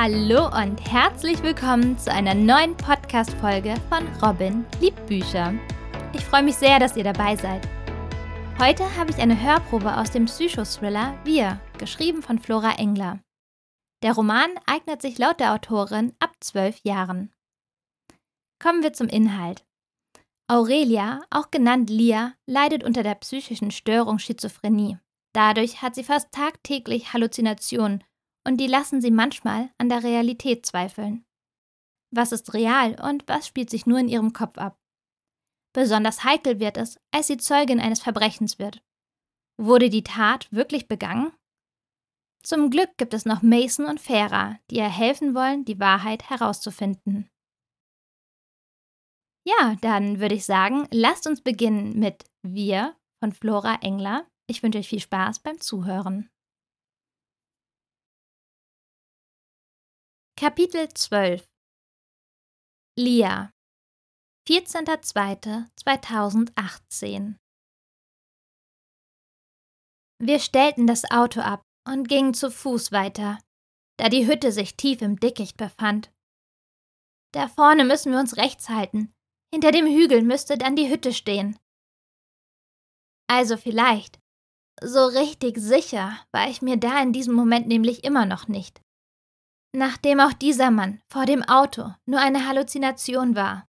Hallo und herzlich willkommen zu einer neuen Podcast-Folge von Robin Liebbücher. Ich freue mich sehr, dass ihr dabei seid. Heute habe ich eine Hörprobe aus dem Psychothriller Wir, geschrieben von Flora Engler. Der Roman eignet sich laut der Autorin ab zwölf Jahren. Kommen wir zum Inhalt. Aurelia, auch genannt Lia, leidet unter der psychischen Störung Schizophrenie. Dadurch hat sie fast tagtäglich Halluzinationen und die lassen sie manchmal an der Realität zweifeln. Was ist real und was spielt sich nur in ihrem Kopf ab? Besonders heikel wird es, als sie Zeugin eines Verbrechens wird. Wurde die Tat wirklich begangen? Zum Glück gibt es noch Mason und Farah, die ihr helfen wollen, die Wahrheit herauszufinden. Ja, dann würde ich sagen, lasst uns beginnen mit Wir von Flora Engler. Ich wünsche euch viel Spaß beim Zuhören. Kapitel 12 Lia 14.02.2018 Wir stellten das Auto ab und gingen zu Fuß weiter, da die Hütte sich tief im Dickicht befand. Da vorne müssen wir uns rechts halten, hinter dem Hügel müsste dann die Hütte stehen. Also vielleicht. So richtig sicher war ich mir da in diesem Moment nämlich immer noch nicht nachdem auch dieser Mann vor dem Auto nur eine Halluzination war.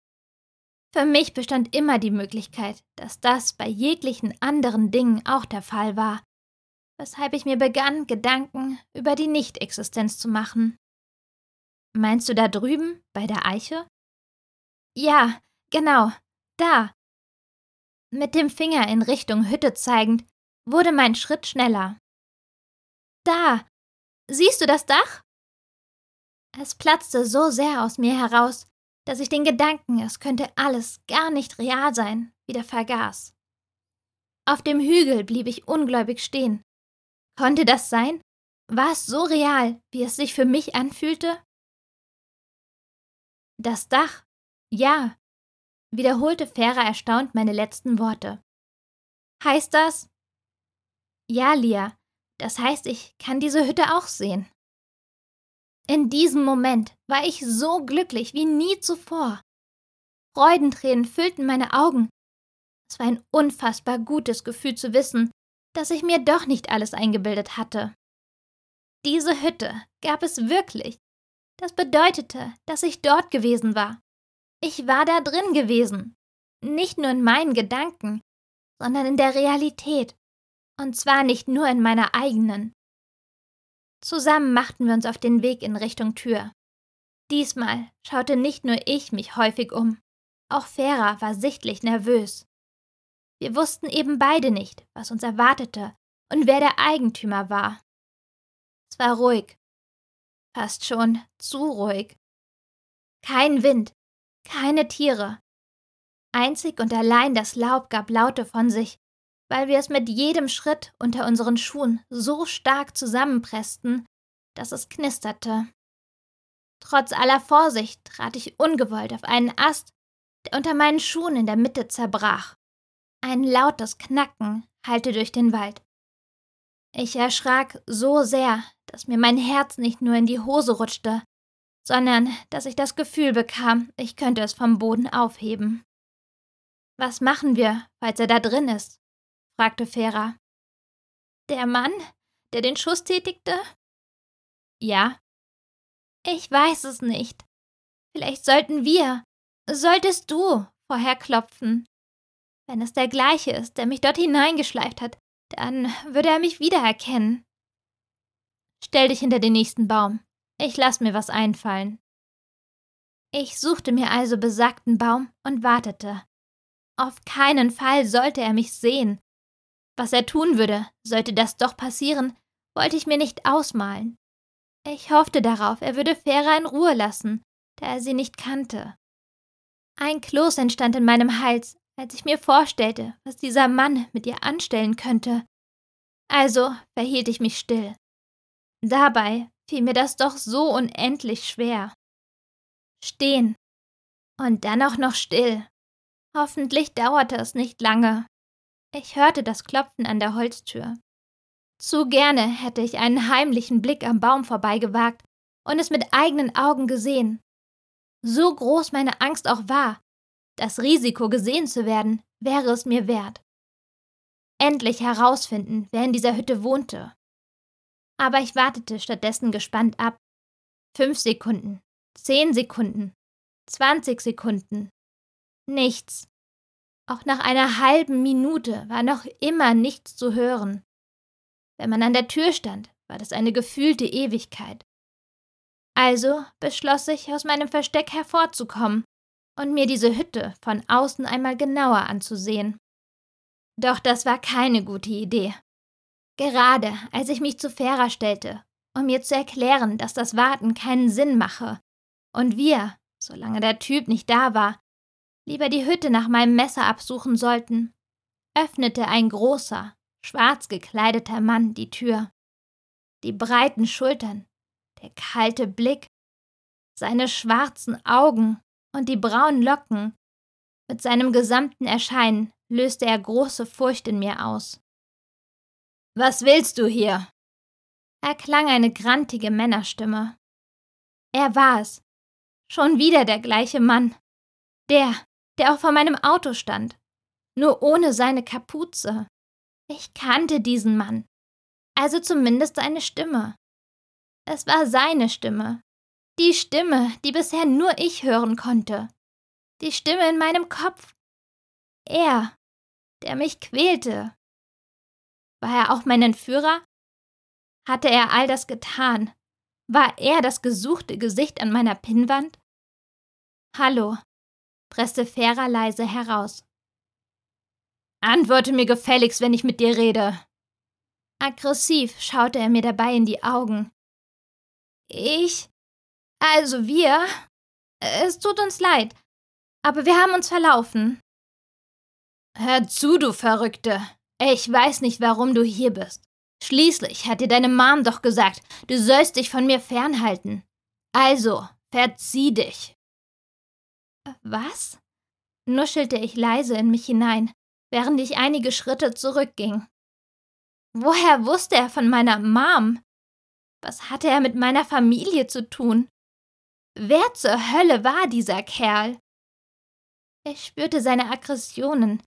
Für mich bestand immer die Möglichkeit, dass das bei jeglichen anderen Dingen auch der Fall war, weshalb ich mir begann, Gedanken über die Nichtexistenz zu machen. Meinst du da drüben, bei der Eiche? Ja, genau, da. Mit dem Finger in Richtung Hütte zeigend, wurde mein Schritt schneller. Da. Siehst du das Dach? Es platzte so sehr aus mir heraus, dass ich den Gedanken, es könnte alles gar nicht real sein, wieder vergaß. Auf dem Hügel blieb ich ungläubig stehen. Konnte das sein? War es so real, wie es sich für mich anfühlte? Das Dach? Ja, wiederholte Fera erstaunt meine letzten Worte. Heißt das? Ja, Lia, das heißt, ich kann diese Hütte auch sehen. In diesem Moment war ich so glücklich wie nie zuvor. Freudentränen füllten meine Augen. Es war ein unfassbar gutes Gefühl zu wissen, dass ich mir doch nicht alles eingebildet hatte. Diese Hütte gab es wirklich. Das bedeutete, dass ich dort gewesen war. Ich war da drin gewesen. Nicht nur in meinen Gedanken, sondern in der Realität. Und zwar nicht nur in meiner eigenen. Zusammen machten wir uns auf den Weg in Richtung Tür. Diesmal schaute nicht nur ich mich häufig um, auch Fera war sichtlich nervös. Wir wussten eben beide nicht, was uns erwartete und wer der Eigentümer war. Es war ruhig, fast schon zu ruhig. Kein Wind, keine Tiere. Einzig und allein das Laub gab Laute von sich, weil wir es mit jedem Schritt unter unseren Schuhen so stark zusammenpressten, dass es knisterte. Trotz aller Vorsicht trat ich ungewollt auf einen Ast, der unter meinen Schuhen in der Mitte zerbrach. Ein lautes Knacken hallte durch den Wald. Ich erschrak so sehr, dass mir mein Herz nicht nur in die Hose rutschte, sondern dass ich das Gefühl bekam, ich könnte es vom Boden aufheben. Was machen wir, falls er da drin ist? Fragte Fera. Der Mann, der den Schuss tätigte? Ja. Ich weiß es nicht. Vielleicht sollten wir, solltest du, vorher klopfen. Wenn es der gleiche ist, der mich dort hineingeschleift hat, dann würde er mich wiedererkennen. Stell dich hinter den nächsten Baum. Ich lass mir was einfallen. Ich suchte mir also besagten Baum und wartete. Auf keinen Fall sollte er mich sehen, was er tun würde, sollte das doch passieren, wollte ich mir nicht ausmalen. Ich hoffte darauf, er würde Fera in Ruhe lassen, da er sie nicht kannte. Ein Kloß entstand in meinem Hals, als ich mir vorstellte, was dieser Mann mit ihr anstellen könnte. Also verhielt ich mich still. Dabei fiel mir das doch so unendlich schwer. Stehen. Und dann auch noch still. Hoffentlich dauerte es nicht lange. Ich hörte das Klopfen an der Holztür. Zu gerne hätte ich einen heimlichen Blick am Baum vorbeigewagt, und es mit eigenen Augen gesehen. So groß meine Angst auch war, das Risiko gesehen zu werden, wäre es mir wert. Endlich herausfinden, wer in dieser Hütte wohnte. Aber ich wartete stattdessen gespannt ab. Fünf Sekunden, zehn Sekunden, zwanzig Sekunden. Nichts. Auch nach einer halben Minute war noch immer nichts zu hören. Wenn man an der Tür stand, war das eine gefühlte Ewigkeit. Also beschloss ich, aus meinem Versteck hervorzukommen und mir diese Hütte von außen einmal genauer anzusehen. Doch das war keine gute Idee. Gerade als ich mich zu Fera stellte, um mir zu erklären, dass das Warten keinen Sinn mache und wir, solange der Typ nicht da war, lieber die Hütte nach meinem Messer absuchen sollten, öffnete ein großer, schwarz gekleideter Mann die Tür. Die breiten Schultern, der kalte Blick, seine schwarzen Augen und die braunen Locken. Mit seinem gesamten Erscheinen löste er große Furcht in mir aus. Was willst du hier? erklang eine grantige Männerstimme. Er war es. Schon wieder der gleiche Mann. Der, der auch vor meinem Auto stand. Nur ohne seine Kapuze. Ich kannte diesen Mann. Also zumindest seine Stimme. Es war seine Stimme. Die Stimme, die bisher nur ich hören konnte. Die Stimme in meinem Kopf. Er, der mich quälte. War er auch mein Entführer? Hatte er all das getan? War er das gesuchte Gesicht an meiner Pinnwand? Hallo, presste Fera leise heraus. Antworte mir gefälligst, wenn ich mit dir rede. Aggressiv schaute er mir dabei in die Augen. Ich. Also wir. Es tut uns leid. Aber wir haben uns verlaufen. Hör zu, du Verrückte. Ich weiß nicht, warum du hier bist. Schließlich hat dir deine Mom doch gesagt, du sollst dich von mir fernhalten. Also, verzieh dich. Was? nuschelte ich leise in mich hinein, während ich einige Schritte zurückging. Woher wusste er von meiner Mom? Was hatte er mit meiner Familie zu tun? Wer zur Hölle war dieser Kerl? Ich spürte seine Aggressionen.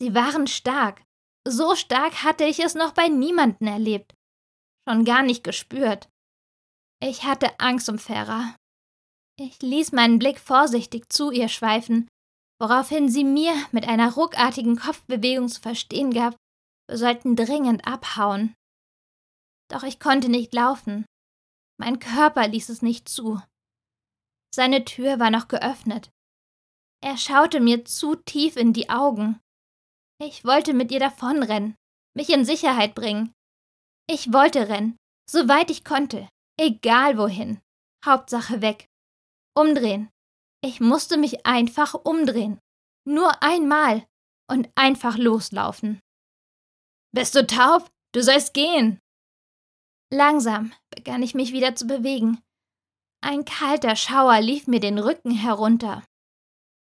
Sie waren stark. So stark hatte ich es noch bei niemanden erlebt. Schon gar nicht gespürt. Ich hatte Angst um Farah. Ich ließ meinen Blick vorsichtig zu ihr schweifen, woraufhin sie mir mit einer ruckartigen Kopfbewegung zu verstehen gab, wir sollten dringend abhauen. Doch ich konnte nicht laufen. Mein Körper ließ es nicht zu. Seine Tür war noch geöffnet. Er schaute mir zu tief in die Augen. Ich wollte mit ihr davonrennen, mich in Sicherheit bringen. Ich wollte rennen, soweit ich konnte, egal wohin. Hauptsache weg. Umdrehen. Ich musste mich einfach umdrehen. Nur einmal und einfach loslaufen. Bist du taub? Du sollst gehen. Langsam begann ich mich wieder zu bewegen. Ein kalter Schauer lief mir den Rücken herunter.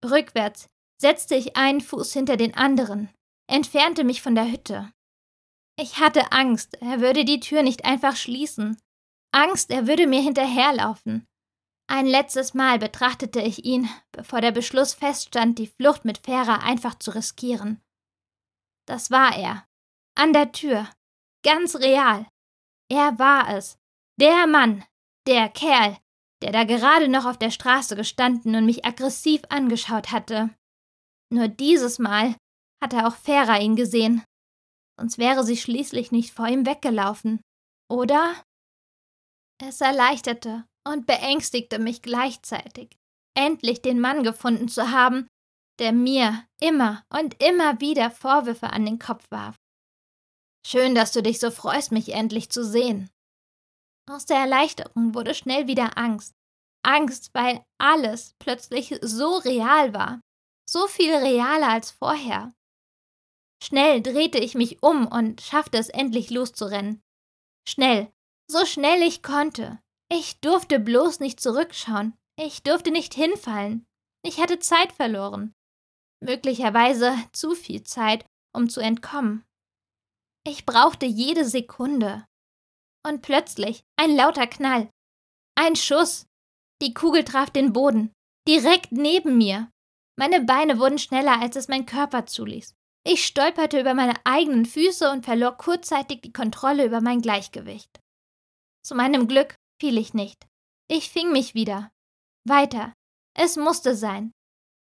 Rückwärts setzte ich einen Fuß hinter den anderen, entfernte mich von der Hütte. Ich hatte Angst, er würde die Tür nicht einfach schließen. Angst, er würde mir hinterherlaufen. Ein letztes Mal betrachtete ich ihn, bevor der Beschluss feststand, die Flucht mit Fährer einfach zu riskieren. Das war er. An der Tür. Ganz real. Er war es. Der Mann. Der Kerl, der da gerade noch auf der Straße gestanden und mich aggressiv angeschaut hatte. Nur dieses Mal hatte auch Fera ihn gesehen. Sonst wäre sie schließlich nicht vor ihm weggelaufen. Oder? Es erleichterte und beängstigte mich gleichzeitig, endlich den Mann gefunden zu haben, der mir immer und immer wieder Vorwürfe an den Kopf warf. Schön, dass du dich so freust, mich endlich zu sehen. Aus der Erleichterung wurde schnell wieder Angst. Angst, weil alles plötzlich so real war. So viel realer als vorher. Schnell drehte ich mich um und schaffte es endlich loszurennen. Schnell, so schnell ich konnte. Ich durfte bloß nicht zurückschauen. Ich durfte nicht hinfallen. Ich hatte Zeit verloren. Möglicherweise zu viel Zeit, um zu entkommen. Ich brauchte jede Sekunde. Und plötzlich ein lauter Knall. Ein Schuss. Die Kugel traf den Boden, direkt neben mir. Meine Beine wurden schneller, als es mein Körper zuließ. Ich stolperte über meine eigenen Füße und verlor kurzzeitig die Kontrolle über mein Gleichgewicht. Zu meinem Glück fiel ich nicht. Ich fing mich wieder. Weiter. Es musste sein.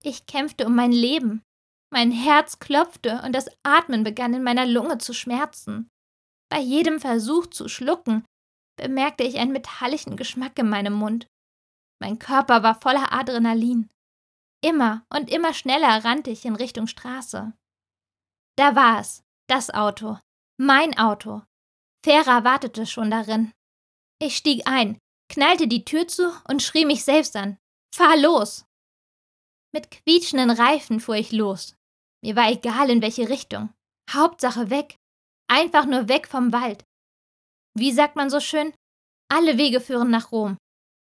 Ich kämpfte um mein Leben. Mein Herz klopfte und das Atmen begann in meiner Lunge zu schmerzen. Bei jedem Versuch zu schlucken, bemerkte ich einen metallischen Geschmack in meinem Mund. Mein Körper war voller Adrenalin. Immer und immer schneller rannte ich in Richtung Straße. Da war es, das Auto, mein Auto. Fera wartete schon darin. Ich stieg ein, knallte die Tür zu und schrie mich selbst an. Fahr los! Mit quietschenden Reifen fuhr ich los. Mir war egal, in welche Richtung. Hauptsache weg. Einfach nur weg vom Wald. Wie sagt man so schön? Alle Wege führen nach Rom.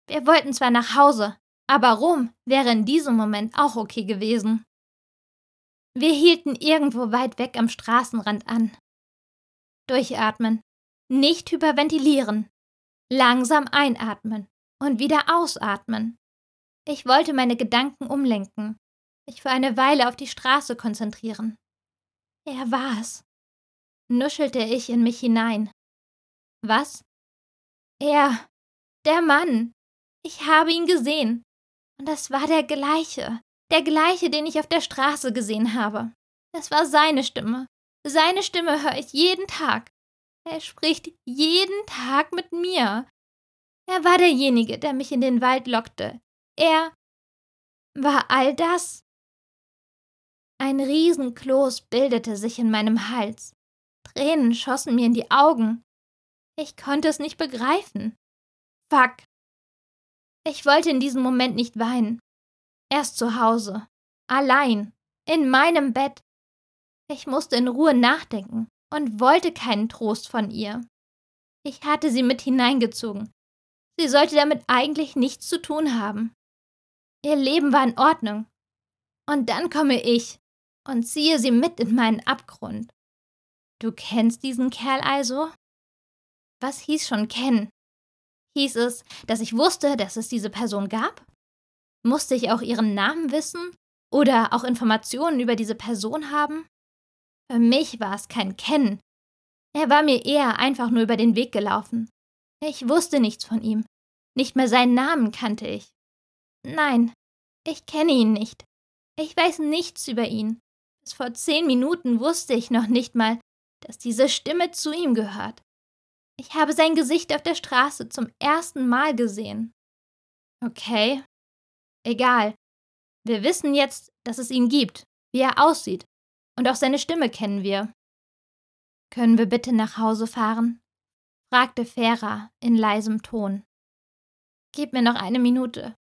Wir wollten zwar nach Hause, aber Rom wäre in diesem Moment auch okay gewesen. Wir hielten irgendwo weit weg am Straßenrand an. Durchatmen. Nicht hyperventilieren. Langsam einatmen und wieder ausatmen. Ich wollte meine Gedanken umlenken, mich für eine Weile auf die Straße konzentrieren. Er war's. Nuschelte ich in mich hinein. Was? Er. Der Mann. Ich habe ihn gesehen. Und das war der gleiche. Der gleiche, den ich auf der Straße gesehen habe. Es war seine Stimme. Seine Stimme höre ich jeden Tag. Er spricht jeden Tag mit mir. Er war derjenige, der mich in den Wald lockte. Er war all das? Ein Riesenkloß bildete sich in meinem Hals. Tränen schossen mir in die Augen. Ich konnte es nicht begreifen. Fuck. Ich wollte in diesem Moment nicht weinen. Erst zu Hause. Allein. In meinem Bett. Ich musste in Ruhe nachdenken und wollte keinen Trost von ihr. Ich hatte sie mit hineingezogen. Sie sollte damit eigentlich nichts zu tun haben. Ihr Leben war in Ordnung. Und dann komme ich und ziehe sie mit in meinen Abgrund. Du kennst diesen Kerl also? Was hieß schon kennen? Hieß es, dass ich wusste, dass es diese Person gab? Musste ich auch ihren Namen wissen oder auch Informationen über diese Person haben? Für mich war es kein Kennen. Er war mir eher einfach nur über den Weg gelaufen. Ich wusste nichts von ihm. Nicht mehr seinen Namen kannte ich. Nein, ich kenne ihn nicht. Ich weiß nichts über ihn. Bis vor zehn Minuten wusste ich noch nicht mal, dass diese Stimme zu ihm gehört. Ich habe sein Gesicht auf der Straße zum ersten Mal gesehen. Okay. Egal. Wir wissen jetzt, dass es ihn gibt, wie er aussieht, und auch seine Stimme kennen wir. Können wir bitte nach Hause fahren? fragte Fera in leisem Ton. Gib mir noch eine Minute.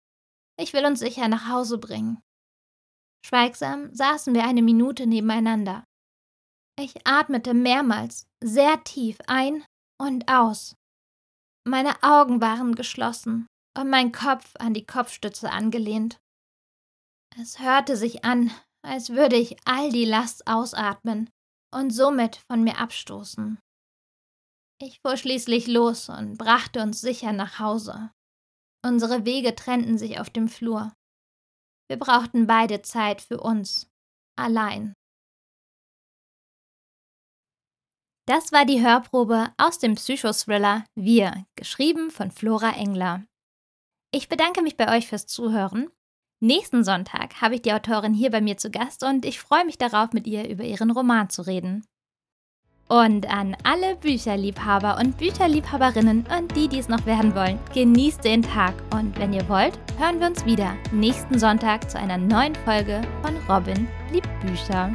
Ich will uns sicher nach Hause bringen. Schweigsam saßen wir eine Minute nebeneinander. Ich atmete mehrmals sehr tief ein und aus. Meine Augen waren geschlossen und mein Kopf an die Kopfstütze angelehnt. Es hörte sich an, als würde ich all die Last ausatmen und somit von mir abstoßen. Ich fuhr schließlich los und brachte uns sicher nach Hause. Unsere Wege trennten sich auf dem Flur. Wir brauchten beide Zeit für uns, allein. Das war die Hörprobe aus dem Psychothriller Wir, geschrieben von Flora Engler. Ich bedanke mich bei euch fürs Zuhören. Nächsten Sonntag habe ich die Autorin hier bei mir zu Gast und ich freue mich darauf, mit ihr über ihren Roman zu reden. Und an alle Bücherliebhaber und Bücherliebhaberinnen und die, die es noch werden wollen, genießt den Tag. Und wenn ihr wollt, hören wir uns wieder nächsten Sonntag zu einer neuen Folge von Robin liebt Bücher.